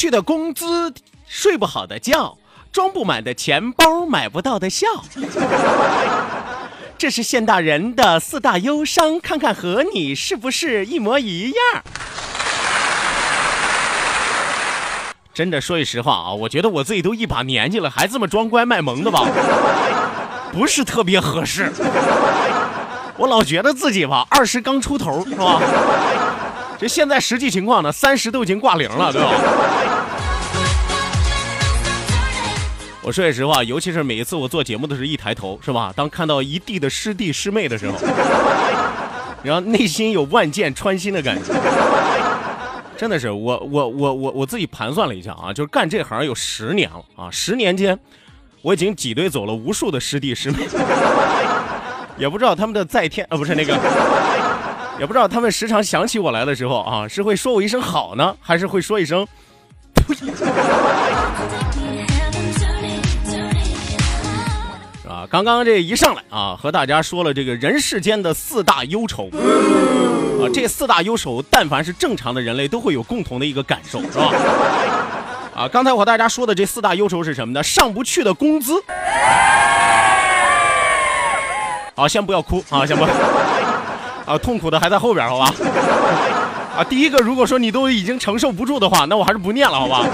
去的工资，睡不好的觉，装不满的钱包，买不到的笑。这是现代人的四大忧伤，看看和你是不是一模一样？真的说句实话啊，我觉得我自己都一把年纪了，还这么装乖卖萌的吧，不是特别合适。我老觉得自己吧，二十刚出头，是吧？这现在实际情况呢，三十都已经挂零了，对吧？我说句实话，尤其是每一次我做节目的时候，一抬头是吧？当看到一地的师弟师妹的时候，然后内心有万箭穿心的感觉。真的是我我我我我自己盘算了一下啊，就是干这行有十年了啊，十年间我已经挤兑走了无数的师弟师妹，也不知道他们的在天啊不是那个。也不知道他们时常想起我来的时候啊，是会说我一声好呢，还是会说一声呸？刚刚这一上来啊，和大家说了这个人世间的四大忧愁啊，这四大忧愁，但凡是正常的人类都会有共同的一个感受，是吧？啊，刚才我和大家说的这四大忧愁是什么呢？上不去的工资。好，先不要哭啊，先不。啊，痛苦的还在后边，好吧？啊，第一个，如果说你都已经承受不住的话，那我还是不念了，好吧？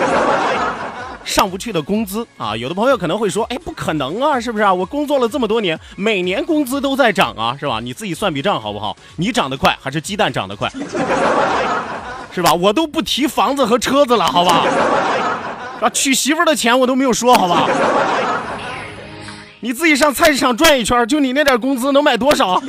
上不去的工资啊，有的朋友可能会说，哎，不可能啊，是不是啊？我工作了这么多年，每年工资都在涨啊，是吧？你自己算笔账好不好？你涨得快还是鸡蛋涨得快？是吧？我都不提房子和车子了，好吧？啊，娶媳妇的钱我都没有说，好吧？你自己上菜市场转一圈，就你那点工资能买多少？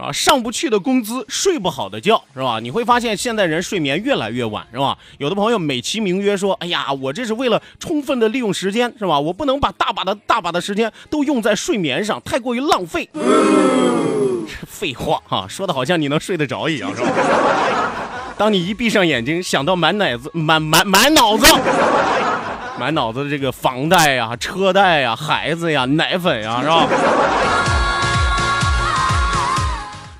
啊，上不去的工资，睡不好的觉，是吧？你会发现现在人睡眠越来越晚，是吧？有的朋友美其名曰说：“哎呀，我这是为了充分的利用时间，是吧？我不能把大把的大把的时间都用在睡眠上，太过于浪费。”废话哈，说的好像你能睡得着一样，是吧？当你一闭上眼睛，想到满脑子满满满脑子满脑子的这个房贷呀、车贷呀、孩子呀、奶粉呀，是吧？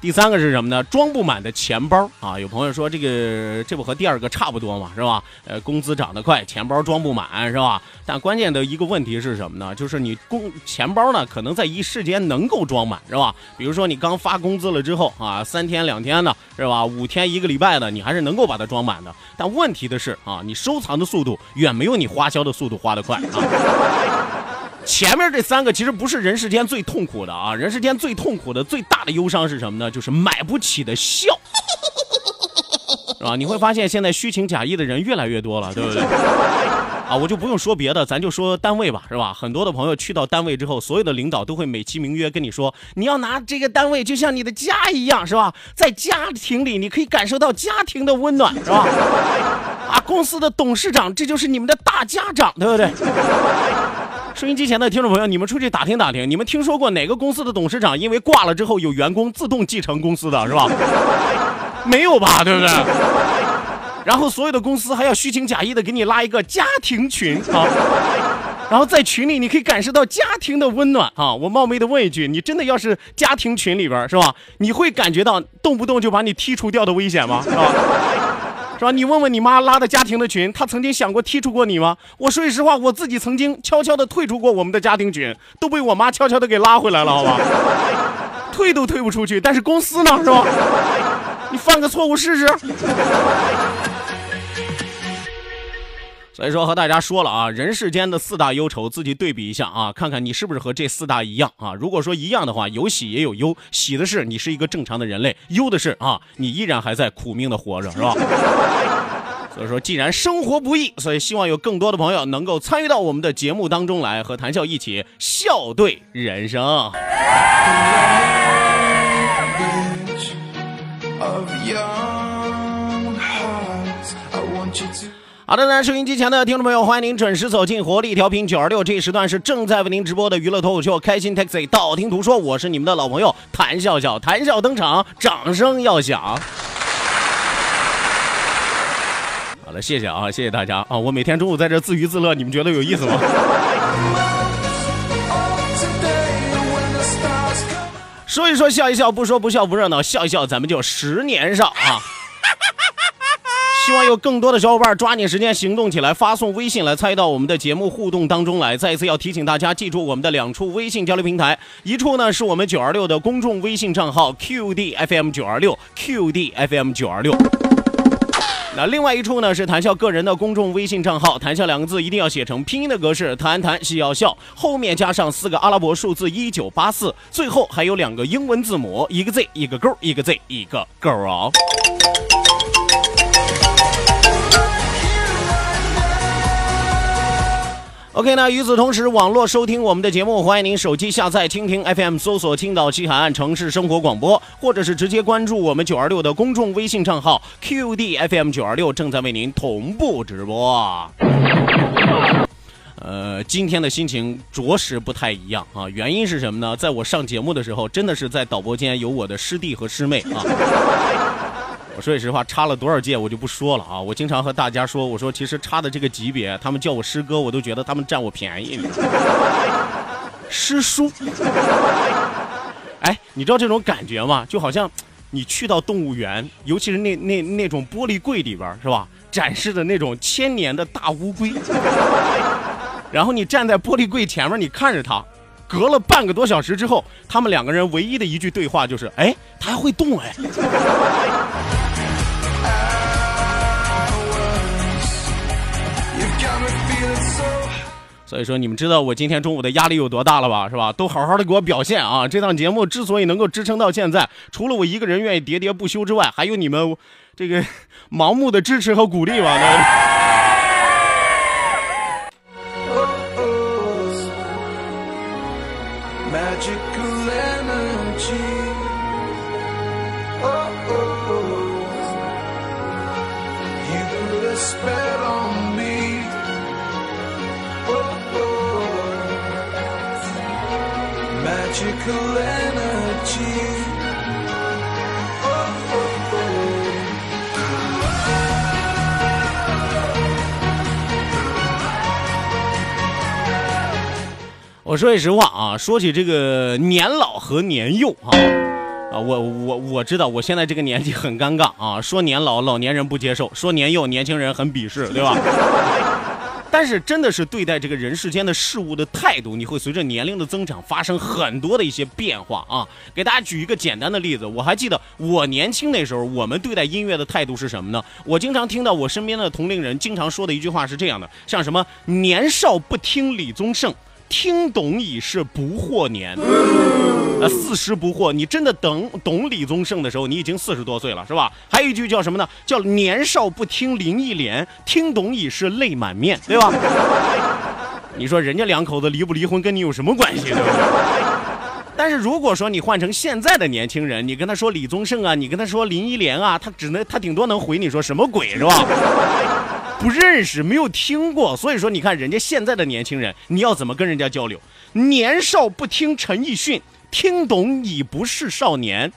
第三个是什么呢？装不满的钱包啊！有朋友说这个这不和第二个差不多嘛，是吧？呃，工资涨得快，钱包装不满，是吧？但关键的一个问题是什么呢？就是你工钱包呢，可能在一时间能够装满，是吧？比如说你刚发工资了之后啊，三天两天的，是吧？五天一个礼拜的，你还是能够把它装满的。但问题的是啊，你收藏的速度远没有你花销的速度花得快啊。前面这三个其实不是人世间最痛苦的啊，人世间最痛苦的、最大的忧伤是什么呢？就是买不起的笑，是吧？你会发现现在虚情假意的人越来越多了，对不对？啊，我就不用说别的，咱就说单位吧，是吧？很多的朋友去到单位之后，所有的领导都会美其名曰跟你说，你要拿这个单位就像你的家一样，是吧？在家庭里你可以感受到家庭的温暖，是吧？啊，公司的董事长这就是你们的大家长，对不对？收音机前的听众朋友，你们出去打听打听，你们听说过哪个公司的董事长因为挂了之后有员工自动继承公司的是吧？没有吧，对不对？然后所有的公司还要虚情假意的给你拉一个家庭群啊，然后在群里你可以感受到家庭的温暖啊！我冒昧的问一句，你真的要是家庭群里边是吧？你会感觉到动不动就把你剔除掉的危险吗？是吧？是吧？你问问你妈拉的家庭的群，她曾经想过踢出过你吗？我说句实话，我自己曾经悄悄的退出过我们的家庭群，都被我妈悄悄的给拉回来了，好吧？退都退不出去，但是公司呢，是吧？你犯个错误试试。所以说和大家说了啊，人世间的四大忧愁，自己对比一下啊，看看你是不是和这四大一样啊。如果说一样的话，有喜也有忧，喜的是你是一个正常的人类，忧的是啊，你依然还在苦命的活着，是吧？所以说，既然生活不易，所以希望有更多的朋友能够参与到我们的节目当中来，和谈笑一起笑对人生。好的呢，收音机前的听众朋友，欢迎您准时走进活力调频九二六，这一时段是正在为您直播的娱乐脱口秀《开心 Taxi》，道听途说，我是你们的老朋友谭笑笑，谭笑登场，掌声要响。好了，谢谢啊，谢谢大家啊！我每天中午在这自娱自乐，你们觉得有意思吗？说一说，笑一笑，不说不笑不热闹，笑一笑，咱们就十年少啊！希望有更多的小伙伴抓紧时间行动起来，发送微信来参与到我们的节目互动当中来。再一次要提醒大家，记住我们的两处微信交流平台，一处呢是我们九二六的公众微信账号 QDFM 九二六 QDFM 九二六。那另外一处呢是谈笑个人的公众微信账号，谈笑两个字一定要写成拼音的格式，谈谈戏要笑，后面加上四个阿拉伯数字一九八四，最后还有两个英文字母，一个 Z 一个勾，一个 Z 一个勾啊。OK 那与此同时，网络收听我们的节目，欢迎您手机下载蜻蜓 FM，搜索青岛西海岸城市生活广播，或者是直接关注我们九二六的公众微信账号 QDFM 九二六，正在为您同步直播。呃，今天的心情着实不太一样啊，原因是什么呢？在我上节目的时候，真的是在导播间有我的师弟和师妹啊。说句实话，差了多少届我就不说了啊！我经常和大家说，我说其实差的这个级别，他们叫我师哥，我都觉得他们占我便宜。师叔，哎，你知道这种感觉吗？就好像你去到动物园，尤其是那那那种玻璃柜里边，是吧？展示的那种千年的大乌龟，然后你站在玻璃柜前面，你看着它。隔了半个多小时之后，他们两个人唯一的一句对话就是：“哎，它还会动哎。”所以说，你们知道我今天中午的压力有多大了吧？是吧？都好好的给我表现啊！这档节目之所以能够支撑到现在，除了我一个人愿意喋喋不休之外，还有你们这个盲目的支持和鼓励吧。Magical energy. 我说句实话啊，说起这个年老和年幼啊，啊，我我我知道我现在这个年纪很尴尬啊，说年老老年人不接受，说年幼年轻人很鄙视，对吧？但是真的是对待这个人世间的事物的态度，你会随着年龄的增长发生很多的一些变化啊。给大家举一个简单的例子，我还记得我年轻那时候，我们对待音乐的态度是什么呢？我经常听到我身边的同龄人经常说的一句话是这样的，像什么“年少不听李宗盛”。听懂已是不惑年，呃，四十不惑。你真的懂懂李宗盛的时候，你已经四十多岁了，是吧？还有一句叫什么呢？叫年少不听林忆莲，听懂已是泪满面，对吧？你说人家两口子离不离婚跟你有什么关系，对不对？但是如果说你换成现在的年轻人，你跟他说李宗盛啊，你跟他说林忆莲啊，他只能他顶多能回你说什么鬼，是吧？不认识，没有听过，所以说你看人家现在的年轻人，你要怎么跟人家交流？年少不听陈奕迅，听懂已不是少年。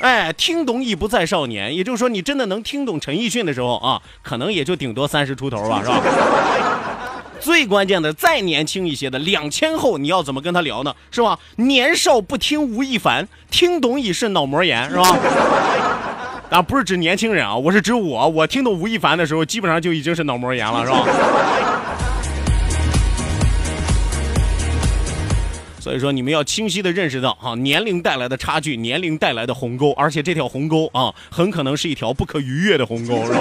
哎，听懂已不在少年，也就是说，你真的能听懂陈奕迅的时候啊，可能也就顶多三十出头吧，是吧？最关键的，再年轻一些的两千后，你要怎么跟他聊呢？是吧？年少不听吴亦凡，听懂已是脑膜炎，是吧？啊不是指年轻人啊，我是指我，我听懂吴亦凡的时候，基本上就已经是脑膜炎了，是吧？所以说，你们要清晰的认识到哈、年龄带来的差距，年龄带来的鸿沟，而且这条鸿沟啊，很可能是一条不可逾越的鸿沟，是吧？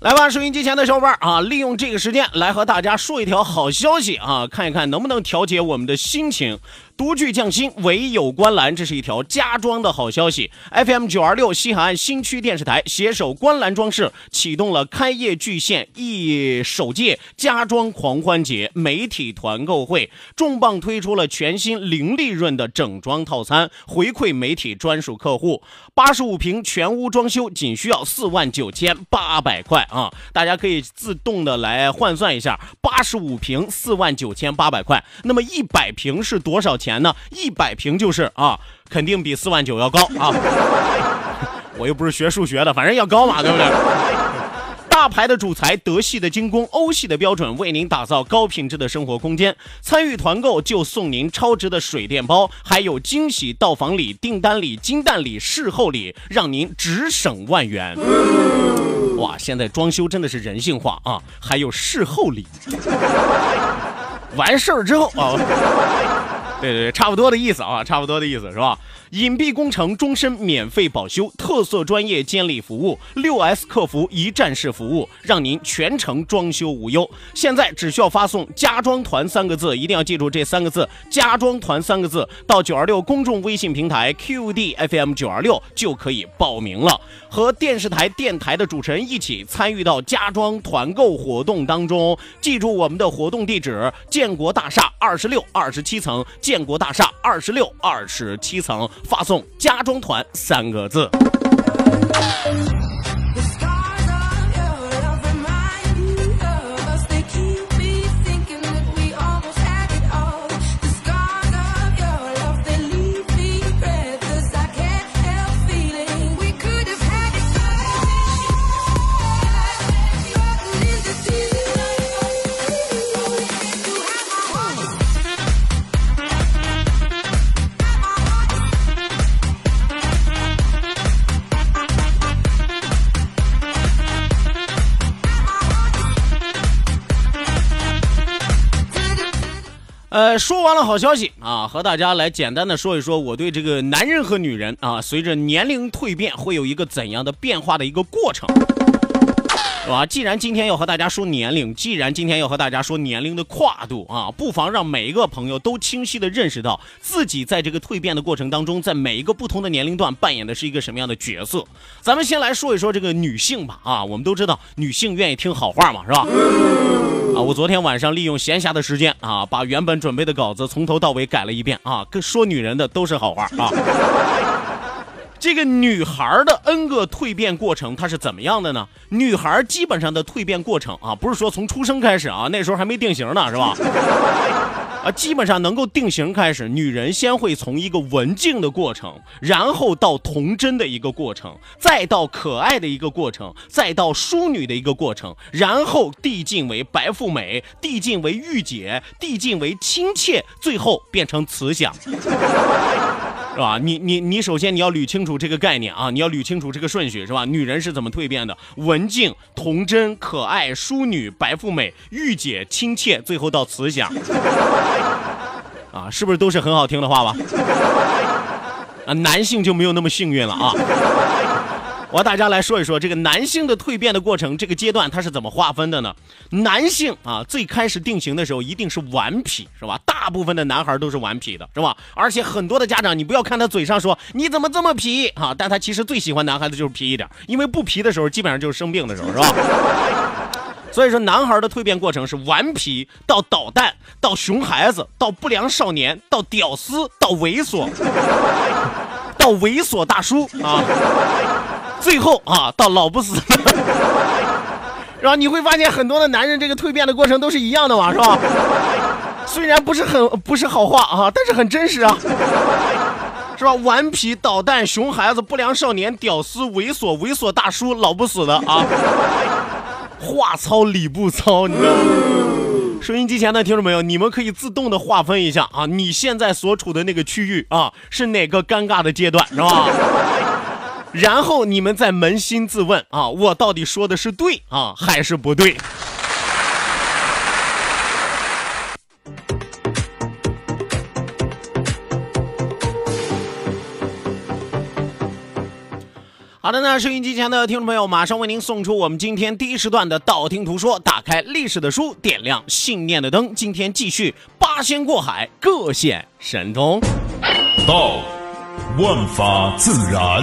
来吧，收音机前的小伙伴啊，利用这个时间来和大家说一条好消息啊，看一看能不能调节我们的心情。独具匠心，唯有观澜，这是一条家装的好消息。FM 九二六西海岸新区电视台携手观澜装饰启动了开业巨献一首届家装狂欢节媒体团购会，重磅推出了全新零利润的整装套餐，回馈媒体专属客户。八十五平全屋装修仅需要四万九千八百块啊！大家可以自动的来换算一下，八十五平四万九千八百块，那么一百平是多少钱呢？一百平就是啊，肯定比四万九要高啊！我又不是学数学的，反正要高嘛，对不对？大牌的主材，德系的精工，欧系的标准，为您打造高品质的生活空间。参与团购就送您超值的水电包，还有惊喜到访礼、订单礼、金蛋礼、事后礼，让您只省万元。哇，现在装修真的是人性化啊！还有事后礼，完事儿之后啊。对对对，差不多的意思啊，差不多的意思是吧？隐蔽工程终身免费保修，特色专业监理服务，六 S 客服一站式服务，让您全程装修无忧。现在只需要发送“家装团”三个字，一定要记住这三个字“家装团”三个字，到九二六公众微信平台 QD FM 九二六就可以报名了，和电视台、电台的主持人一起参与到家装团购活动当中。记住我们的活动地址：建国大厦二十六、二十七层。建国大厦二十六、二十七层，发送“家装团”三个字。呃，说完了好消息啊，和大家来简单的说一说我对这个男人和女人啊，随着年龄蜕变会有一个怎样的变化的一个过程，是吧？既然今天要和大家说年龄，既然今天要和大家说年龄的跨度啊，不妨让每一个朋友都清晰的认识到自己在这个蜕变的过程当中，在每一个不同的年龄段扮演的是一个什么样的角色。咱们先来说一说这个女性吧，啊，我们都知道女性愿意听好话嘛，是吧？啊，我昨天晚上利用闲暇的时间啊，把原本准备的稿子从头到尾改了一遍啊，跟说女人的都是好话啊。这个女孩的 N 个蜕变过程，它是怎么样的呢？女孩基本上的蜕变过程啊，不是说从出生开始啊，那时候还没定型呢，是吧？啊，基本上能够定型开始，女人先会从一个文静的过程，然后到童真的一个过程，再到可爱的一个过程，再到淑女的一个过程，然后递进为白富美，递进为御姐，递进为亲切，最后变成慈祥。是吧？你你你，首先你要捋清楚这个概念啊，你要捋清楚这个顺序，是吧？女人是怎么蜕变的？文静、童真、可爱、淑女、白富美、御姐、亲切，最后到慈祥。啊，是不是都是很好听的话吧？啊，男性就没有那么幸运了啊。我和大家来说一说这个男性的蜕变的过程，这个阶段它是怎么划分的呢？男性啊，最开始定型的时候一定是顽皮，是吧？大部分的男孩都是顽皮的，是吧？而且很多的家长，你不要看他嘴上说你怎么这么皮啊，但他其实最喜欢男孩子就是皮一点，因为不皮的时候基本上就是生病的时候，是吧？所以说，男孩的蜕变过程是顽皮到捣蛋，到熊孩子，到不良少年，到屌丝，到猥琐，到猥琐大叔啊。最后啊，到老不死，然后你会发现很多的男人这个蜕变的过程都是一样的嘛，是吧？虽然不是很不是好话啊，但是很真实啊。是吧？顽皮捣蛋、熊孩子、不良少年、屌丝、猥琐、猥琐大叔，老不死的啊！话糙理不糙，你知道吗？收音机前的听众朋友，你们可以自动的划分一下啊，你现在所处的那个区域啊，是哪个尴尬的阶段，是吧？然后你们再扪心自问啊，我到底说的是对啊，还是不对？好的那，收音机前的听众朋友，马上为您送出我们今天第一时段的道听途说，打开历史的书，点亮信念的灯。今天继续八仙过海，各显神通。道，万法自然；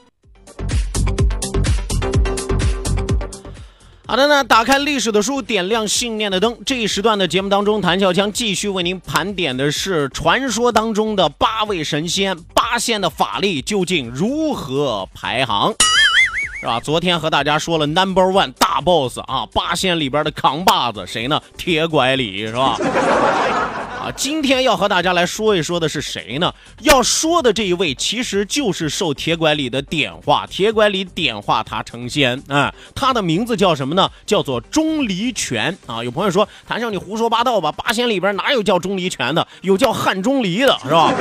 好的呢，打开历史的书，点亮信念的灯。这一时段的节目当中，谭笑将继续为您盘点的是传说当中的八位神仙，八仙的法力究竟如何排行？是吧？昨天和大家说了 Number One 大 Boss 啊，八仙里边的扛把子谁呢？铁拐李是吧？今天要和大家来说一说的是谁呢？要说的这一位，其实就是受铁拐李的点化，铁拐李点化他成仙啊。他的名字叫什么呢？叫做钟离权啊。有朋友说，谭笑你胡说八道吧？八仙里边哪有叫钟离权的？有叫汉钟离的，是吧？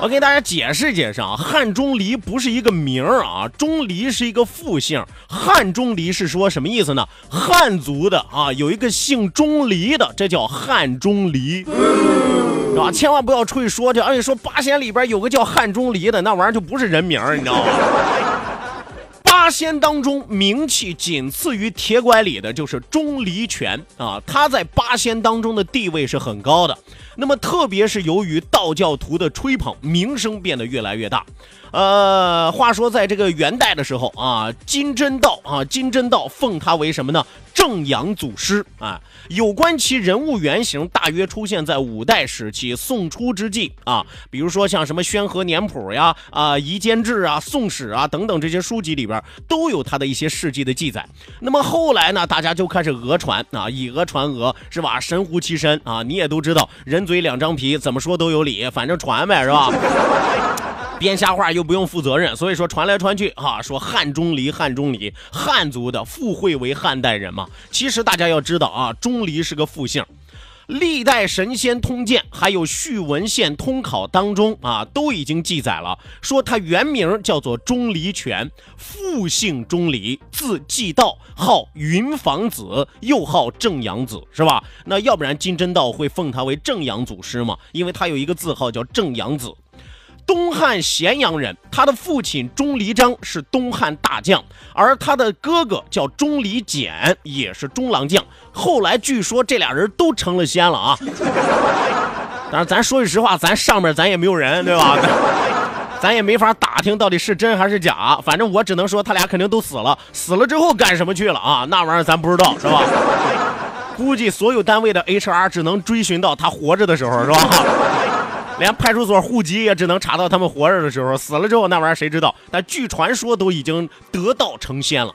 我给大家解释解释啊，汉钟离不是一个名儿啊，钟离是一个复姓，汉钟离是说什么意思呢？汉族的啊，有一个姓钟离的，这叫汉钟离，是吧？千万不要出去说去，而且说八仙里边有个叫汉钟离的，那玩意儿就不是人名儿，你知道吗？八仙当中名气仅次于铁拐李的就是钟离权啊，他在八仙当中的地位是很高的。那么，特别是由于道教徒的吹捧，名声变得越来越大。呃，话说在这个元代的时候啊，金真道啊，金真道奉他为什么呢？正阳祖师啊。有关其人物原型，大约出现在五代时期宋初之际啊。比如说像什么《宣和年谱》呀、啊《夷坚志》啊、《宋史》啊等等这些书籍里边都有他的一些事迹的记载。那么后来呢，大家就开始讹传啊，以讹传讹，是吧？神乎其神啊！你也都知道，人嘴两张皮，怎么说都有理，反正传呗，是吧？编瞎话又不用负责任，所以说传来传去啊，说汉钟离，汉钟离，汉族的附会为汉代人嘛。其实大家要知道啊，钟离是个复姓。历代神仙通鉴还有续文献通考当中啊，都已经记载了，说他原名叫做钟离权，复姓钟离，字继道，号云房子，又号正阳子，是吧？那要不然金真道会奉他为正阳祖师嘛？因为他有一个字号叫正阳子。东汉咸阳人，他的父亲钟离章是东汉大将，而他的哥哥叫钟离简，也是中郎将。后来据说这俩人都成了仙了啊！但是，咱说句实话，咱上面咱也没有人，对吧？咱也没法打听到底是真还是假。反正我只能说他俩肯定都死了，死了之后干什么去了啊？那玩意儿咱不知道，是吧？估计所有单位的 HR 只能追寻到他活着的时候，是吧？连派出所户籍也只能查到他们活着的时候，死了之后那玩意儿谁知道？但据传说都已经得道成仙了。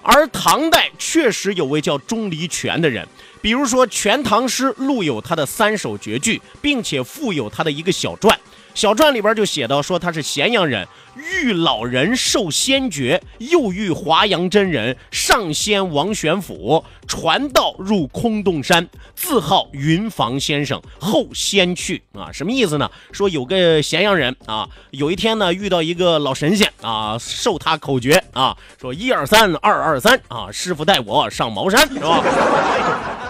而唐代确实有位叫钟离权的人，比如说《全唐诗》录有他的三首绝句，并且附有他的一个小传。小传里边就写到说他是咸阳人，遇老人受仙诀，又遇华阳真人上仙王玄甫，传道入空洞山，自号云房先生，后仙去啊，什么意思呢？说有个咸阳人啊，有一天呢遇到一个老神仙啊，授他口诀啊，说一二三，二二三啊，师傅带我上茅山，是吧？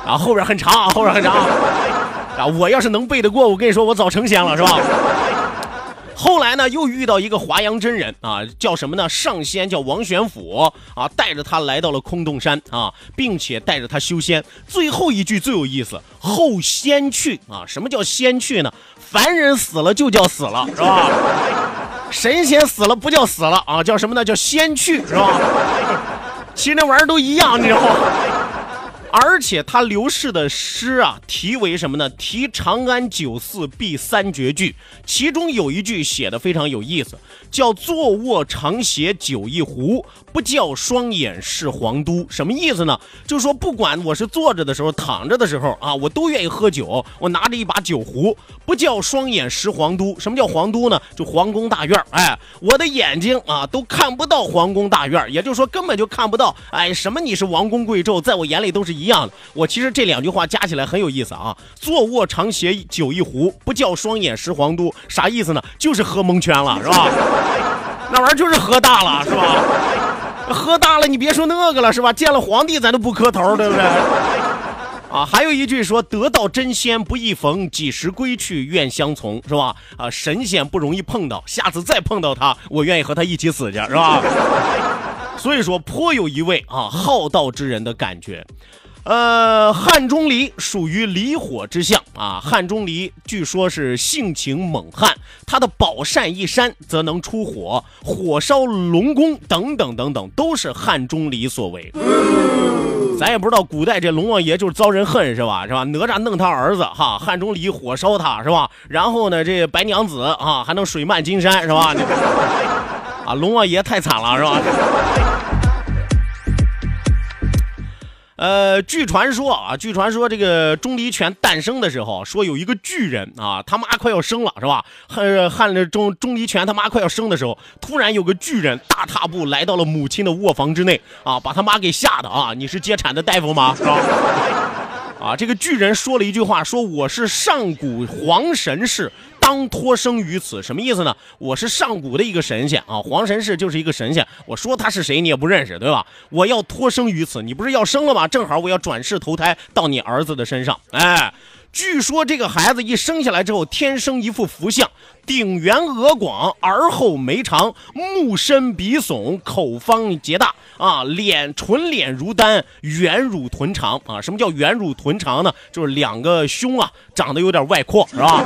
啊，后边很长啊，后边很长啊，我要是能背得过，我跟你说，我早成仙了，是吧？后来呢，又遇到一个华阳真人啊，叫什么呢？上仙叫王玄甫啊，带着他来到了空洞山啊，并且带着他修仙。最后一句最有意思，后仙去啊，什么叫仙去呢？凡人死了就叫死了，是吧？神仙死了不叫死了啊，叫什么呢？叫仙去，是吧？其实那玩意儿都一样，你知道吗？而且他刘氏的诗啊，题为什么呢？题长安九寺壁三绝句，其中有一句写的非常有意思，叫“坐卧常携酒一壶，不教双眼是皇都”。什么意思呢？就是说，不管我是坐着的时候、躺着的时候啊，我都愿意喝酒，我拿着一把酒壶，不叫双眼识皇都。什么叫皇都呢？就皇宫大院哎，我的眼睛啊都看不到皇宫大院也就是说根本就看不到。哎，什么你是王公贵胄，在我眼里都是一样的。我其实这两句话加起来很有意思啊。坐卧长携酒一壶，不叫双眼识皇都，啥意思呢？就是喝蒙圈了，是吧？那玩意儿就是喝大了，是吧？喝大了，你别说那个了，是吧？见了皇帝咱都不磕头，对不对？啊，还有一句说“得道真仙不易逢，几时归去愿相从”，是吧？啊，神仙不容易碰到，下次再碰到他，我愿意和他一起死去，是吧？所以说，颇有一位啊好道之人的感觉。呃，汉钟离属于离火之象啊。汉钟离据说是性情猛悍，他的宝扇一扇则能出火，火烧龙宫等等等等，都是汉钟离所为。咱也不知道古代这龙王爷就是遭人恨是吧？是吧？哪吒弄他儿子哈，汉钟离火烧他是吧？然后呢，这白娘子啊还能水漫金山是吧？啊，龙王爷太惨了是吧？呃，据传说啊，据传说这个钟离权诞生的时候，说有一个巨人啊，他妈快要生了，是吧？汉汉了钟钟离权他妈快要生的时候，突然有个巨人大踏步来到了母亲的卧房之内啊，把他妈给吓的啊！你是接产的大夫吗？是吧？啊，这个巨人说了一句话，说我是上古皇神氏，当托生于此。什么意思呢？我是上古的一个神仙啊，皇神氏就是一个神仙。我说他是谁你也不认识，对吧？我要托生于此，你不是要生了吗？正好我要转世投胎到你儿子的身上。哎，据说这个孩子一生下来之后，天生一副福相，顶圆额广，耳后眉长，目深鼻耸，口方结大啊，脸唇脸如丹，圆乳臀长啊。什么叫圆乳臀长呢？就是两个胸啊长得有点外扩，是吧？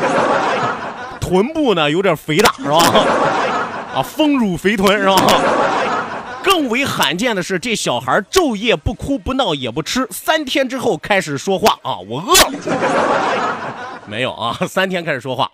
臀部呢有点肥大，是吧？啊，丰乳肥臀，是吧？更为罕见的是，这小孩昼夜不哭不闹也不吃，三天之后开始说话啊，我饿了。没有啊，三天开始说话。